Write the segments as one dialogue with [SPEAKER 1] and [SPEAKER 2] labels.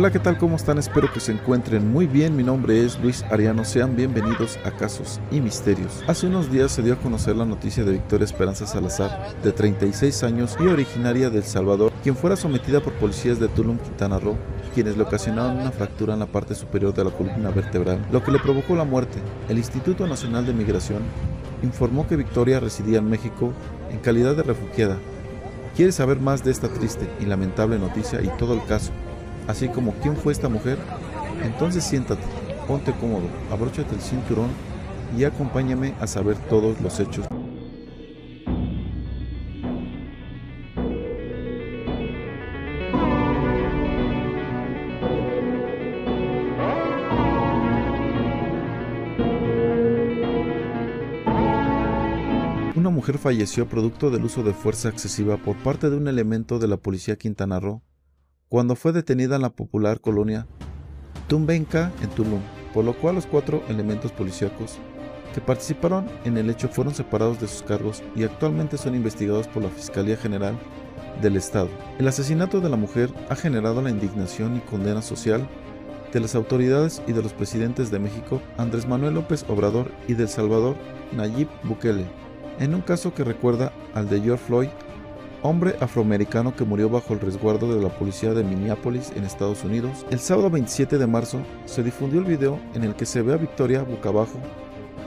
[SPEAKER 1] Hola, ¿qué tal? ¿Cómo están? Espero que se encuentren muy bien. Mi nombre es Luis Ariano. Sean bienvenidos a Casos y Misterios. Hace unos días se dio a conocer la noticia de Victoria Esperanza Salazar, de 36 años y originaria de El Salvador, quien fuera sometida por policías de Tulum, Quintana Roo, quienes le ocasionaron una fractura en la parte superior de la columna vertebral, lo que le provocó la muerte. El Instituto Nacional de Migración informó que Victoria residía en México en calidad de refugiada. ¿Quieres saber más de esta triste y lamentable noticia y todo el caso? Así como quién fue esta mujer, entonces siéntate, ponte cómodo, abróchate el cinturón y acompáñame a saber todos los hechos. Una mujer falleció producto del uso de fuerza excesiva por parte de un elemento de la policía Quintana Roo cuando fue detenida en la popular colonia Tumbenca en Tulum, por lo cual los cuatro elementos policíacos que participaron en el hecho fueron separados de sus cargos y actualmente son investigados por la Fiscalía General del Estado. El asesinato de la mujer ha generado la indignación y condena social de las autoridades y de los presidentes de México, Andrés Manuel López Obrador, y de El Salvador, Nayib Bukele, en un caso que recuerda al de George Floyd hombre afroamericano que murió bajo el resguardo de la policía de Minneapolis en Estados Unidos. El sábado 27 de marzo se difundió el video en el que se ve a Victoria boca abajo,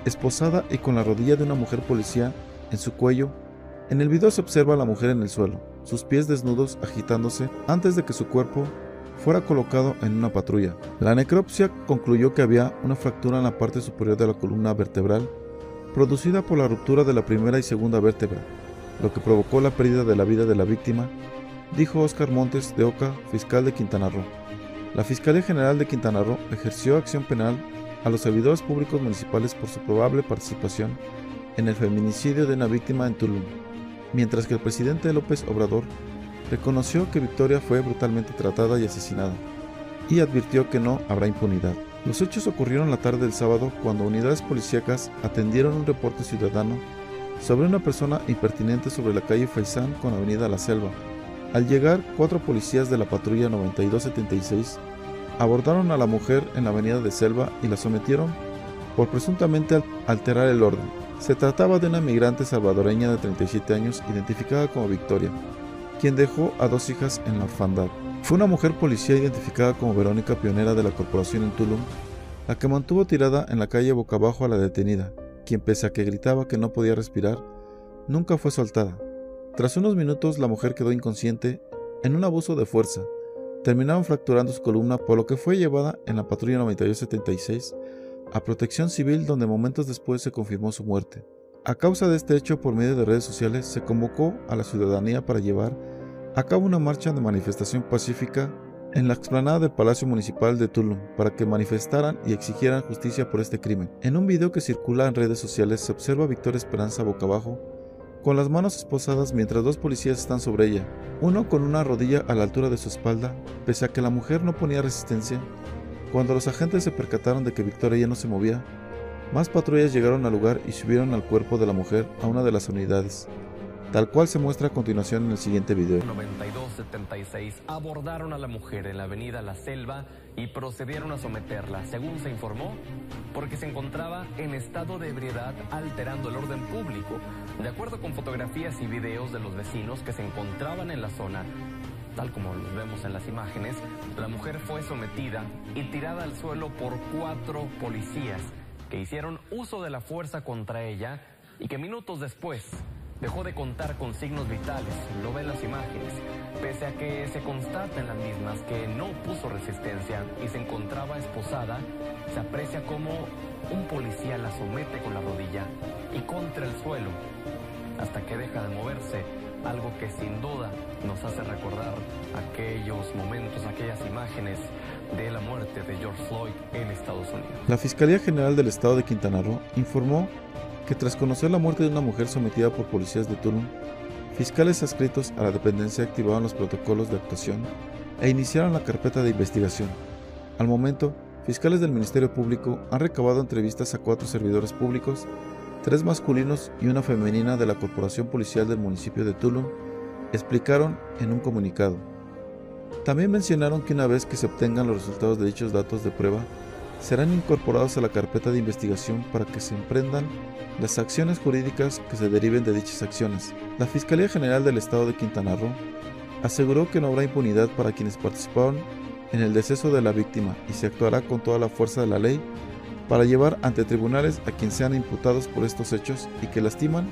[SPEAKER 1] esposada y con la rodilla de una mujer policía en su cuello. En el video se observa a la mujer en el suelo, sus pies desnudos agitándose antes de que su cuerpo fuera colocado en una patrulla. La necropsia concluyó que había una fractura en la parte superior de la columna vertebral, producida por la ruptura de la primera y segunda vértebra, lo que provocó la pérdida de la vida de la víctima, dijo Óscar Montes de Oca, fiscal de Quintana Roo. La Fiscalía General de Quintana Roo ejerció acción penal a los servidores públicos municipales por su probable participación en el feminicidio de una víctima en Tulum, mientras que el presidente López Obrador reconoció que Victoria fue brutalmente tratada y asesinada, y advirtió que no habrá impunidad. Los hechos ocurrieron la tarde del sábado cuando unidades policíacas atendieron un reporte ciudadano sobre una persona impertinente sobre la calle Faisán con Avenida La Selva. Al llegar, cuatro policías de la patrulla 9276 abordaron a la mujer en la Avenida de Selva y la sometieron por presuntamente alterar el orden. Se trataba de una migrante salvadoreña de 37 años identificada como Victoria, quien dejó a dos hijas en la orfandad. Fue una mujer policía identificada como Verónica, pionera de la corporación en Tulum, la que mantuvo tirada en la calle boca abajo a la detenida, quien pese a que gritaba que no podía respirar, nunca fue soltada. Tras unos minutos la mujer quedó inconsciente en un abuso de fuerza. Terminaron fracturando su columna por lo que fue llevada en la patrulla 9276 a protección civil donde momentos después se confirmó su muerte. A causa de este hecho por medio de redes sociales se convocó a la ciudadanía para llevar a cabo una marcha de manifestación pacífica en la explanada del Palacio Municipal de Tulum para que manifestaran y exigieran justicia por este crimen. En un video que circula en redes sociales se observa a Victoria Esperanza boca abajo, con las manos esposadas mientras dos policías están sobre ella, uno con una rodilla a la altura de su espalda, pese a que la mujer no ponía resistencia. Cuando los agentes se percataron de que Victoria ya no se movía, más patrullas llegaron al lugar y subieron al cuerpo de la mujer a una de las unidades tal cual se muestra a continuación en el siguiente video.
[SPEAKER 2] 9276 abordaron a la mujer en la avenida La Selva y procedieron a someterla, según se informó, porque se encontraba en estado de ebriedad alterando el orden público. De acuerdo con fotografías y videos de los vecinos que se encontraban en la zona, tal como los vemos en las imágenes, la mujer fue sometida y tirada al suelo por cuatro policías que hicieron uso de la fuerza contra ella y que minutos después dejó de contar con signos vitales, lo ven las imágenes, pese a que se constata en las mismas que no puso resistencia y se encontraba esposada, se aprecia como un policía la somete con la rodilla y contra el suelo, hasta que deja de moverse, algo que sin duda nos hace recordar aquellos momentos, aquellas imágenes de la muerte de George Floyd en Estados Unidos.
[SPEAKER 1] La Fiscalía General del Estado de Quintana Roo informó que tras conocer la muerte de una mujer sometida por policías de Tulum, fiscales adscritos a la dependencia activaron los protocolos de actuación e iniciaron la carpeta de investigación. Al momento, fiscales del Ministerio Público han recabado entrevistas a cuatro servidores públicos, tres masculinos y una femenina de la Corporación Policial del municipio de Tulum, explicaron en un comunicado. También mencionaron que una vez que se obtengan los resultados de dichos datos de prueba, serán incorporados a la carpeta de investigación para que se emprendan las acciones jurídicas que se deriven de dichas acciones. La Fiscalía General del Estado de Quintana Roo aseguró que no habrá impunidad para quienes participaron en el deceso de la víctima y se actuará con toda la fuerza de la ley para llevar ante tribunales a quienes sean imputados por estos hechos y que lastiman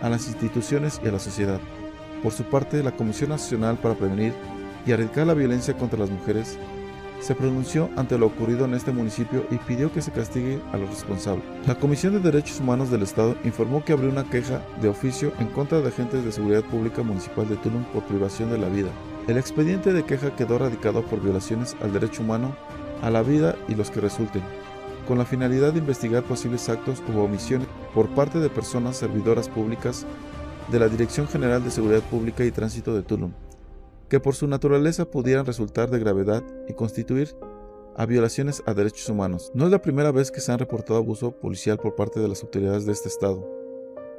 [SPEAKER 1] a las instituciones y a la sociedad. Por su parte, la Comisión Nacional para Prevenir y Erradicar la Violencia contra las Mujeres se pronunció ante lo ocurrido en este municipio y pidió que se castigue a los responsables. La Comisión de Derechos Humanos del Estado informó que abrió una queja de oficio en contra de agentes de seguridad pública municipal de Tulum por privación de la vida. El expediente de queja quedó radicado por violaciones al derecho humano, a la vida y los que resulten, con la finalidad de investigar posibles actos u omisiones por parte de personas servidoras públicas de la Dirección General de Seguridad Pública y Tránsito de Tulum que por su naturaleza pudieran resultar de gravedad y constituir a violaciones a derechos humanos. No es la primera vez que se han reportado abuso policial por parte de las autoridades de este estado,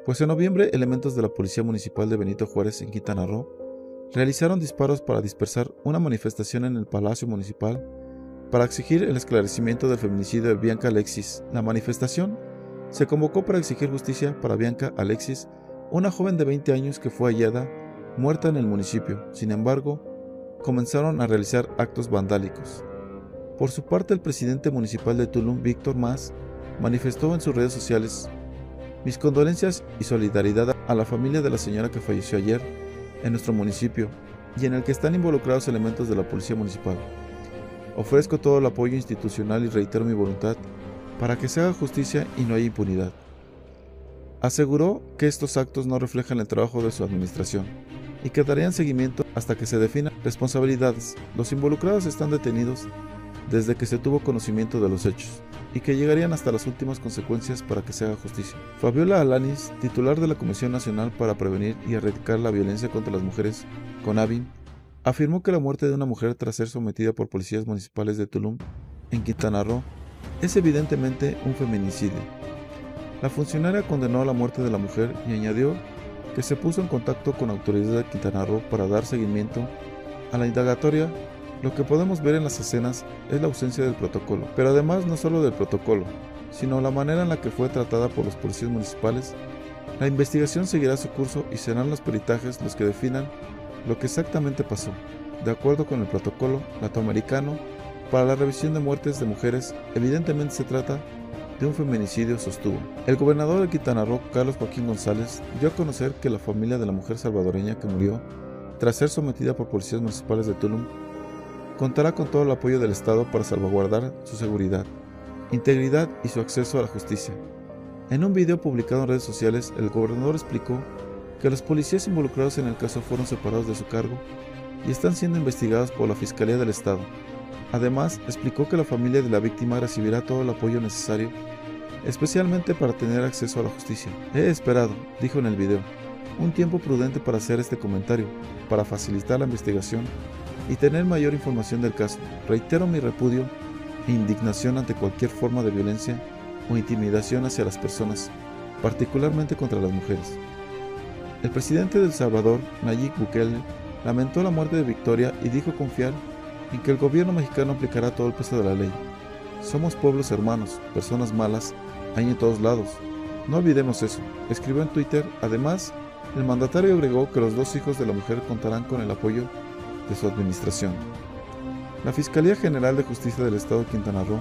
[SPEAKER 1] pues en noviembre elementos de la Policía Municipal de Benito Juárez en Quintana Roo realizaron disparos para dispersar una manifestación en el Palacio Municipal para exigir el esclarecimiento del feminicidio de Bianca Alexis. La manifestación se convocó para exigir justicia para Bianca Alexis, una joven de 20 años que fue hallada muerta en el municipio. Sin embargo, comenzaron a realizar actos vandálicos. Por su parte, el presidente municipal de Tulum, Víctor Mas, manifestó en sus redes sociales mis condolencias y solidaridad a la familia de la señora que falleció ayer en nuestro municipio y en el que están involucrados elementos de la policía municipal. Ofrezco todo el apoyo institucional y reitero mi voluntad para que se haga justicia y no haya impunidad. Aseguró que estos actos no reflejan el trabajo de su administración y que darían seguimiento hasta que se definan responsabilidades. Los involucrados están detenidos desde que se tuvo conocimiento de los hechos y que llegarían hasta las últimas consecuencias para que se haga justicia. Fabiola Alanis, titular de la Comisión Nacional para Prevenir y Erradicar la Violencia contra las Mujeres, CONAVIN, afirmó que la muerte de una mujer tras ser sometida por policías municipales de Tulum, en Quintana Roo, es evidentemente un feminicidio. La funcionaria condenó la muerte de la mujer y añadió que se puso en contacto con autoridades de Quintana Roo para dar seguimiento a la indagatoria. Lo que podemos ver en las escenas es la ausencia del protocolo, pero además no solo del protocolo, sino la manera en la que fue tratada por los policías municipales. La investigación seguirá su curso y serán los peritajes los que definan lo que exactamente pasó. De acuerdo con el protocolo latinoamericano, para la revisión de muertes de mujeres, evidentemente se trata de un feminicidio sostuvo. El gobernador de Quintana Roo, Carlos Joaquín González, dio a conocer que la familia de la mujer salvadoreña que murió tras ser sometida por policías municipales de Tulum contará con todo el apoyo del Estado para salvaguardar su seguridad, integridad y su acceso a la justicia. En un video publicado en redes sociales, el gobernador explicó que los policías involucrados en el caso fueron separados de su cargo y están siendo investigados por la Fiscalía del Estado. Además, explicó que la familia de la víctima recibirá todo el apoyo necesario, especialmente para tener acceso a la justicia. He esperado, dijo en el video, un tiempo prudente para hacer este comentario, para facilitar la investigación y tener mayor información del caso. Reitero mi repudio e indignación ante cualquier forma de violencia o intimidación hacia las personas, particularmente contra las mujeres. El presidente de El Salvador, Nayib Bukele, lamentó la muerte de Victoria y dijo confiar en que el gobierno mexicano aplicará todo el peso de la ley. Somos pueblos hermanos, personas malas, hay en todos lados. No olvidemos eso, escribió en Twitter. Además, el mandatario agregó que los dos hijos de la mujer contarán con el apoyo de su administración. La Fiscalía General de Justicia del Estado de Quintana Roo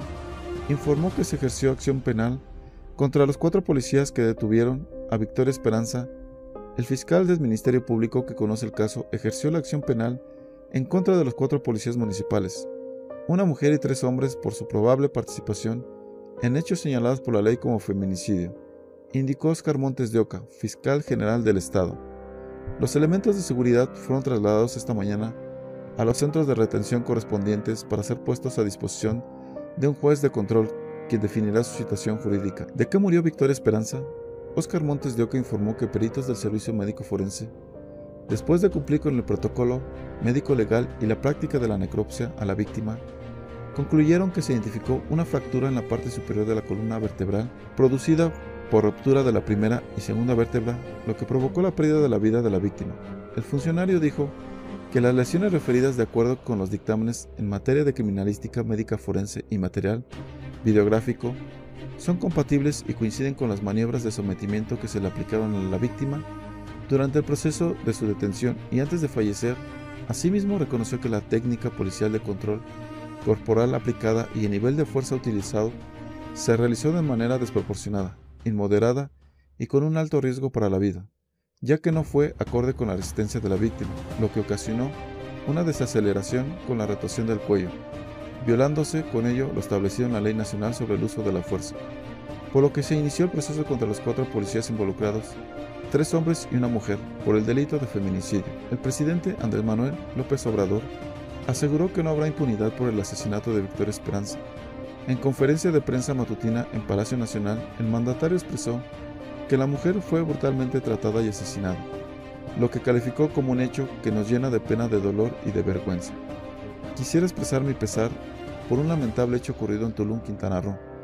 [SPEAKER 1] informó que se ejerció acción penal contra los cuatro policías que detuvieron a Victoria Esperanza. El fiscal del Ministerio Público que conoce el caso ejerció la acción penal en contra de los cuatro policías municipales, una mujer y tres hombres por su probable participación en hechos señalados por la ley como feminicidio, indicó Oscar Montes de Oca, fiscal general del Estado. Los elementos de seguridad fueron trasladados esta mañana a los centros de retención correspondientes para ser puestos a disposición de un juez de control quien definirá su situación jurídica. ¿De qué murió Victoria Esperanza? Oscar Montes de Oca informó que peritos del Servicio Médico Forense Después de cumplir con el protocolo médico legal y la práctica de la necropsia a la víctima, concluyeron que se identificó una fractura en la parte superior de la columna vertebral producida por ruptura de la primera y segunda vértebra, lo que provocó la pérdida de la vida de la víctima. El funcionario dijo que las lesiones referidas de acuerdo con los dictámenes en materia de criminalística médica forense y material videográfico son compatibles y coinciden con las maniobras de sometimiento que se le aplicaron a la víctima durante el proceso de su detención y antes de fallecer. Asimismo reconoció que la técnica policial de control corporal aplicada y el nivel de fuerza utilizado se realizó de manera desproporcionada, inmoderada y con un alto riesgo para la vida, ya que no fue acorde con la resistencia de la víctima, lo que ocasionó una desaceleración con la rotación del cuello, violándose con ello lo establecido en la Ley Nacional sobre el Uso de la Fuerza, por lo que se inició el proceso contra los cuatro policías involucrados, tres hombres y una mujer, por el delito de feminicidio. El presidente Andrés Manuel López Obrador aseguró que no habrá impunidad por el asesinato de Victoria Esperanza. En conferencia de prensa matutina en Palacio Nacional, el mandatario expresó que la mujer fue brutalmente tratada y asesinada, lo que calificó como un hecho que nos llena de pena de dolor y de vergüenza. Quisiera expresar mi pesar por un lamentable hecho ocurrido en Tulum, Quintana Roo.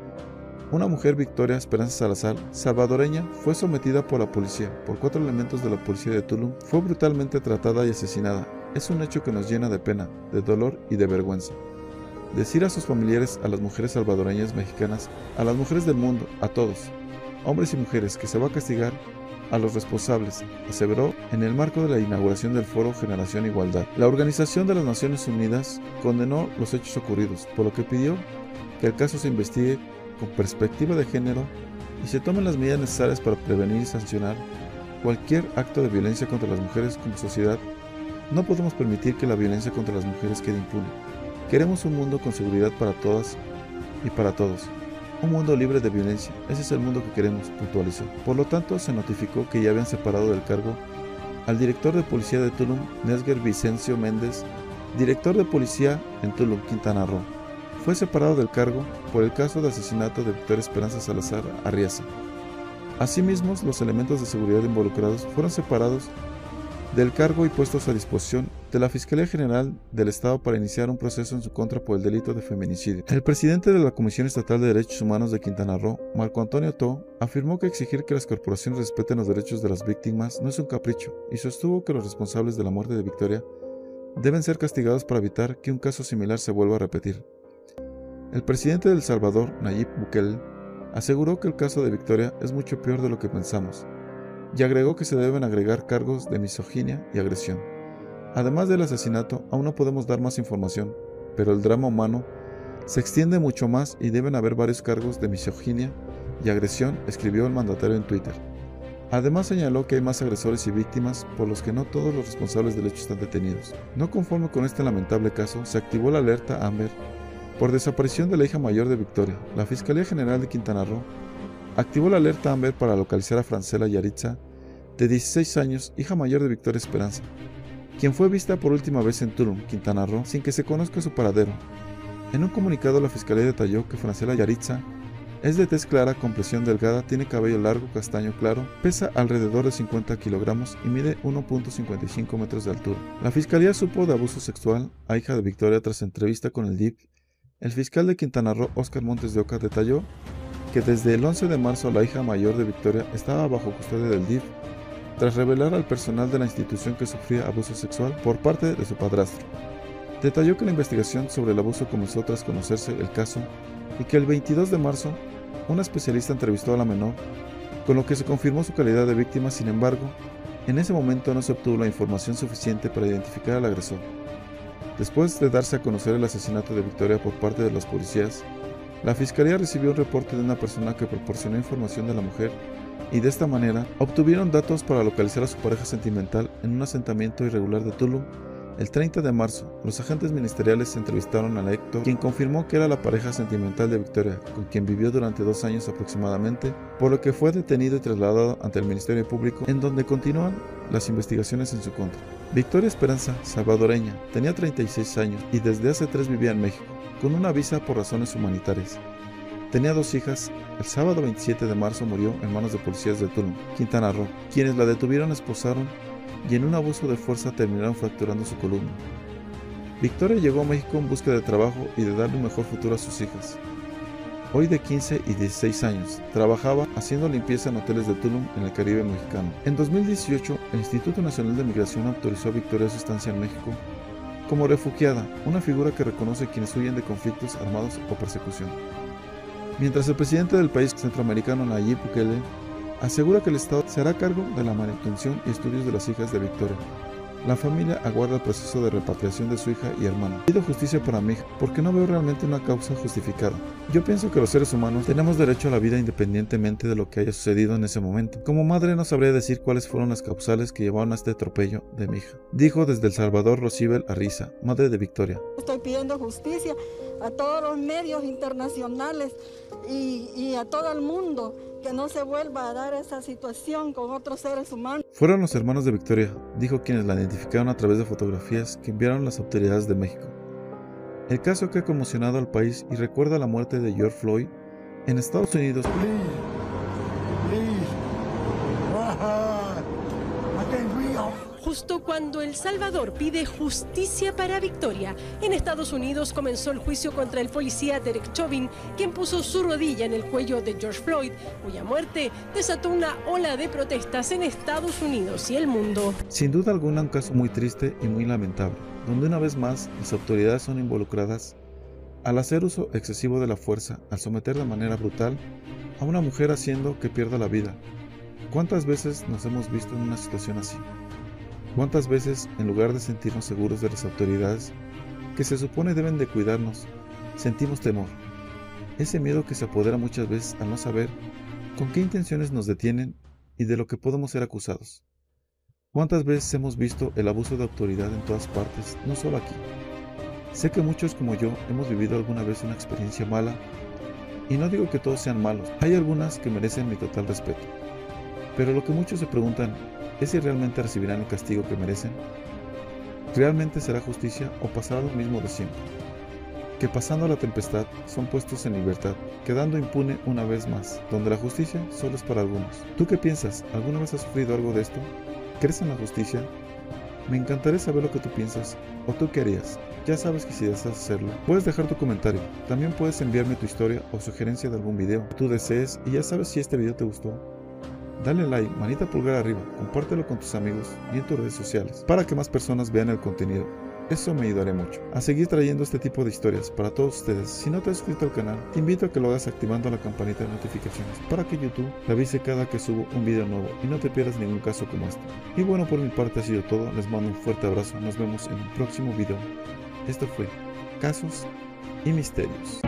[SPEAKER 1] Una mujer, Victoria Esperanza Salazar, salvadoreña, fue sometida por la policía, por cuatro elementos de la policía de Tulum, fue brutalmente tratada y asesinada. Es un hecho que nos llena de pena, de dolor y de vergüenza. Decir a sus familiares, a las mujeres salvadoreñas mexicanas, a las mujeres del mundo, a todos, hombres y mujeres, que se va a castigar a los responsables, aseveró en el marco de la inauguración del foro Generación Igualdad. La Organización de las Naciones Unidas condenó los hechos ocurridos, por lo que pidió que el caso se investigue con perspectiva de género y se tomen las medidas necesarias para prevenir y sancionar cualquier acto de violencia contra las mujeres como sociedad. No podemos permitir que la violencia contra las mujeres quede impune. Queremos un mundo con seguridad para todas y para todos. Un mundo libre de violencia. Ese es el mundo que queremos, puntualizó. Por lo tanto, se notificó que ya habían separado del cargo al director de policía de Tulum, Nesger Vicencio Méndez, director de policía en Tulum, Quintana Roo. Fue separado del cargo por el caso de asesinato de Victoria Esperanza Salazar Arriaza. Asimismo, los elementos de seguridad involucrados fueron separados del cargo y puestos a disposición de la Fiscalía General del Estado para iniciar un proceso en su contra por el delito de feminicidio. El presidente de la Comisión Estatal de Derechos Humanos de Quintana Roo, Marco Antonio To, afirmó que exigir que las corporaciones respeten los derechos de las víctimas no es un capricho y sostuvo que los responsables de la muerte de Victoria deben ser castigados para evitar que un caso similar se vuelva a repetir. El presidente de El Salvador, Nayib Bukele, aseguró que el caso de Victoria es mucho peor de lo que pensamos y agregó que se deben agregar cargos de misoginia y agresión. Además del asesinato, aún no podemos dar más información, pero el drama humano se extiende mucho más y deben haber varios cargos de misoginia y agresión, escribió el mandatario en Twitter. Además señaló que hay más agresores y víctimas por los que no todos los responsables del hecho están detenidos. No conforme con este lamentable caso, se activó la alerta Amber por desaparición de la hija mayor de Victoria. La Fiscalía General de Quintana Roo activó la alerta Amber para localizar a Francela Yaritza, de 16 años, hija mayor de Victoria Esperanza, quien fue vista por última vez en Tulum, Quintana Roo, sin que se conozca su paradero. En un comunicado, la fiscalía detalló que Francela Yaritza es de tez clara, con presión delgada, tiene cabello largo, castaño claro, pesa alrededor de 50 kilogramos y mide 1.55 metros de altura. La fiscalía supo de abuso sexual a hija de Victoria tras entrevista con el DIP. El fiscal de Quintana Roo, Oscar Montes de Oca, detalló que desde el 11 de marzo la hija mayor de Victoria estaba bajo custodia del DIF tras revelar al personal de la institución que sufría abuso sexual por parte de su padrastro. Detalló que la investigación sobre el abuso comenzó tras conocerse el caso y que el 22 de marzo una especialista entrevistó a la menor, con lo que se confirmó su calidad de víctima, sin embargo, en ese momento no se obtuvo la información suficiente para identificar al agresor. Después de darse a conocer el asesinato de Victoria por parte de los policías, la fiscalía recibió un reporte de una persona que proporcionó información de la mujer y de esta manera obtuvieron datos para localizar a su pareja sentimental en un asentamiento irregular de Tulum. El 30 de marzo, los agentes ministeriales entrevistaron a Héctor, quien confirmó que era la pareja sentimental de Victoria, con quien vivió durante dos años aproximadamente, por lo que fue detenido y trasladado ante el Ministerio Público, en donde continúan las investigaciones en su contra. Victoria Esperanza, salvadoreña, tenía 36 años y desde hace tres vivía en México con una visa por razones humanitarias. Tenía dos hijas. El sábado 27 de marzo murió en manos de policías de Tulum, Quintana Roo, quienes la detuvieron, esposaron y en un abuso de fuerza terminaron fracturando su columna. Victoria llegó a México en busca de trabajo y de darle un mejor futuro a sus hijas. Hoy de 15 y 16 años. Trabajaba haciendo limpieza en hoteles de Tulum en el Caribe mexicano. En 2018, el Instituto Nacional de Migración autorizó a Victoria su estancia en México como refugiada, una figura que reconoce quienes huyen de conflictos armados o persecución. Mientras el presidente del país centroamericano Nayib Bukele asegura que el Estado se hará cargo de la manutención y estudios de las hijas de Victoria, la familia aguarda el proceso de repatriación de su hija y hermano. Pido justicia para mi hija porque no veo realmente una causa justificada. Yo pienso que los seres humanos tenemos derecho a la vida independientemente de lo que haya sucedido en ese momento. Como madre no sabría decir cuáles fueron las causales que llevaron a este atropello de mi hija. Dijo desde El Salvador Rosibel Arriza, madre de Victoria.
[SPEAKER 3] Estoy pidiendo justicia a todos los medios internacionales y, y a todo el mundo que no se vuelva a dar esa situación con otros seres humanos.
[SPEAKER 1] Fueron los hermanos de Victoria, dijo quienes la identificaron a través de fotografías que enviaron las autoridades de México. El caso que ha conmocionado al país y recuerda la muerte de George Floyd en Estados Unidos.
[SPEAKER 4] Justo cuando El Salvador pide justicia para Victoria. En Estados Unidos comenzó el juicio contra el policía Derek Chauvin, quien puso su rodilla en el cuello de George Floyd, cuya muerte desató una ola de protestas en Estados Unidos y el mundo.
[SPEAKER 1] Sin duda alguna un caso muy triste y muy lamentable, donde una vez más las autoridades son involucradas al hacer uso excesivo de la fuerza, al someter de manera brutal a una mujer haciendo que pierda la vida. ¿Cuántas veces nos hemos visto en una situación así? ¿Cuántas veces, en lugar de sentirnos seguros de las autoridades, que se supone deben de cuidarnos, sentimos temor? Ese miedo que se apodera muchas veces al no saber con qué intenciones nos detienen y de lo que podemos ser acusados. ¿Cuántas veces hemos visto el abuso de autoridad en todas partes, no solo aquí? Sé que muchos como yo hemos vivido alguna vez una experiencia mala, y no digo que todos sean malos, hay algunas que merecen mi total respeto. Pero lo que muchos se preguntan ¿Es si realmente recibirán el castigo que merecen? ¿Realmente será justicia o pasará lo mismo de siempre? Que pasando la tempestad son puestos en libertad, quedando impune una vez más, donde la justicia solo es para algunos. ¿Tú qué piensas? ¿Alguna vez has sufrido algo de esto? ¿Crees en la justicia? Me encantaría saber lo que tú piensas o tú qué harías. Ya sabes que si deseas hacerlo, puedes dejar tu comentario. También puedes enviarme tu historia o sugerencia de algún video que tú desees y ya sabes si este video te gustó Dale like, manita pulgar arriba, compártelo con tus amigos y en tus redes sociales para que más personas vean el contenido. Eso me ayudará mucho a seguir trayendo este tipo de historias para todos ustedes. Si no te has suscrito al canal, te invito a que lo hagas activando la campanita de notificaciones para que YouTube te avise cada que subo un video nuevo y no te pierdas ningún caso como este. Y bueno, por mi parte ha sido todo. Les mando un fuerte abrazo. Nos vemos en un próximo video. Esto fue Casos y Misterios.